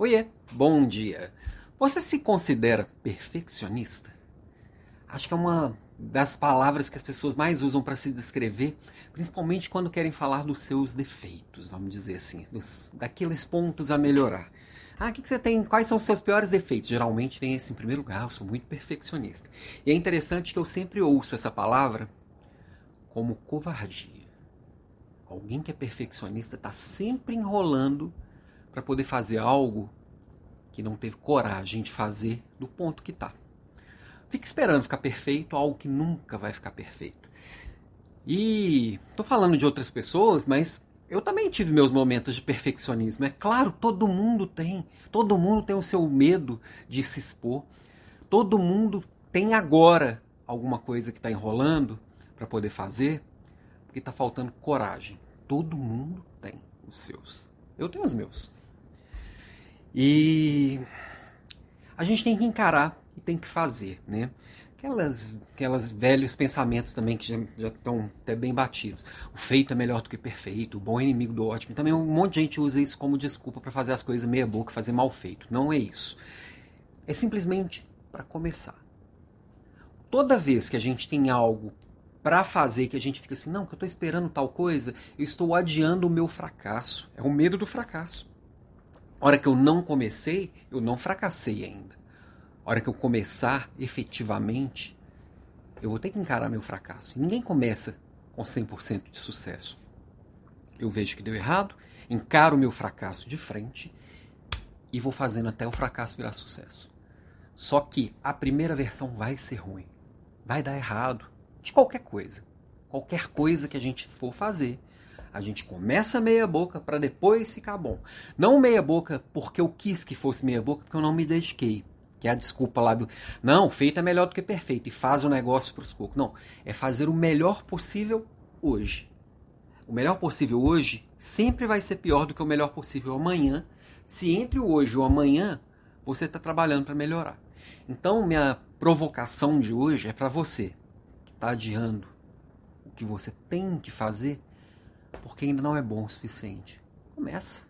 Oiê, bom dia. Você se considera perfeccionista? Acho que é uma das palavras que as pessoas mais usam para se descrever, principalmente quando querem falar dos seus defeitos, vamos dizer assim, dos, daqueles pontos a melhorar. Ah, o que, que você tem? Quais são os seus piores defeitos? Geralmente vem esse em primeiro lugar, eu sou muito perfeccionista. E é interessante que eu sempre ouço essa palavra como covardia. Alguém que é perfeccionista está sempre enrolando para poder fazer algo que não teve coragem de fazer do ponto que está. Fica esperando ficar perfeito algo que nunca vai ficar perfeito. E estou falando de outras pessoas, mas eu também tive meus momentos de perfeccionismo. É claro, todo mundo tem. Todo mundo tem o seu medo de se expor. Todo mundo tem agora alguma coisa que está enrolando para poder fazer, porque está faltando coragem. Todo mundo tem os seus. Eu tenho os meus. E a gente tem que encarar e tem que fazer, né? Aquelas, aquelas velhos pensamentos também que já, já estão até bem batidos. O feito é melhor do que perfeito, o bom é inimigo do ótimo. Também um monte de gente usa isso como desculpa para fazer as coisas meia boca, fazer mal feito. Não é isso. É simplesmente para começar. Toda vez que a gente tem algo para fazer que a gente fica assim, não, que eu estou esperando tal coisa, eu estou adiando o meu fracasso. É o medo do fracasso. Hora que eu não comecei, eu não fracassei ainda. A hora que eu começar efetivamente, eu vou ter que encarar meu fracasso. Ninguém começa com 100% de sucesso. Eu vejo que deu errado, encaro meu fracasso de frente e vou fazendo até o fracasso virar sucesso. Só que a primeira versão vai ser ruim. Vai dar errado. De qualquer coisa. Qualquer coisa que a gente for fazer a gente começa meia boca para depois ficar bom. Não meia boca porque eu quis que fosse meia boca, porque eu não me dediquei. Que é a desculpa lá do. Não, feito é melhor do que perfeito. E faz o negócio para os cocos. Não. É fazer o melhor possível hoje. O melhor possível hoje sempre vai ser pior do que o melhor possível amanhã. Se entre o hoje e o amanhã você está trabalhando para melhorar. Então, minha provocação de hoje é para você que está adiando o que você tem que fazer porque ainda não é bom o suficiente. Começa.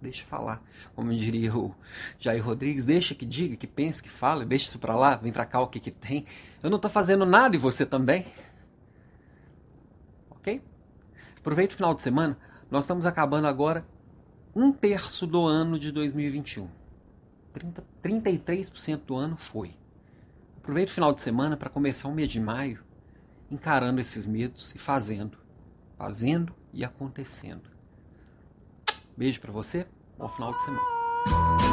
Deixa falar. Como diria o Jair Rodrigues, deixa que diga, que pense, que fale, deixa isso para lá, vem para cá o que que tem. Eu não estou fazendo nada e você também. Ok? Aproveita o final de semana. Nós estamos acabando agora um terço do ano de 2021. 30, 33% do ano foi. Aproveita o final de semana para começar o mês de maio encarando esses medos e fazendo. Fazendo e acontecendo. Beijo para você, bom final de semana.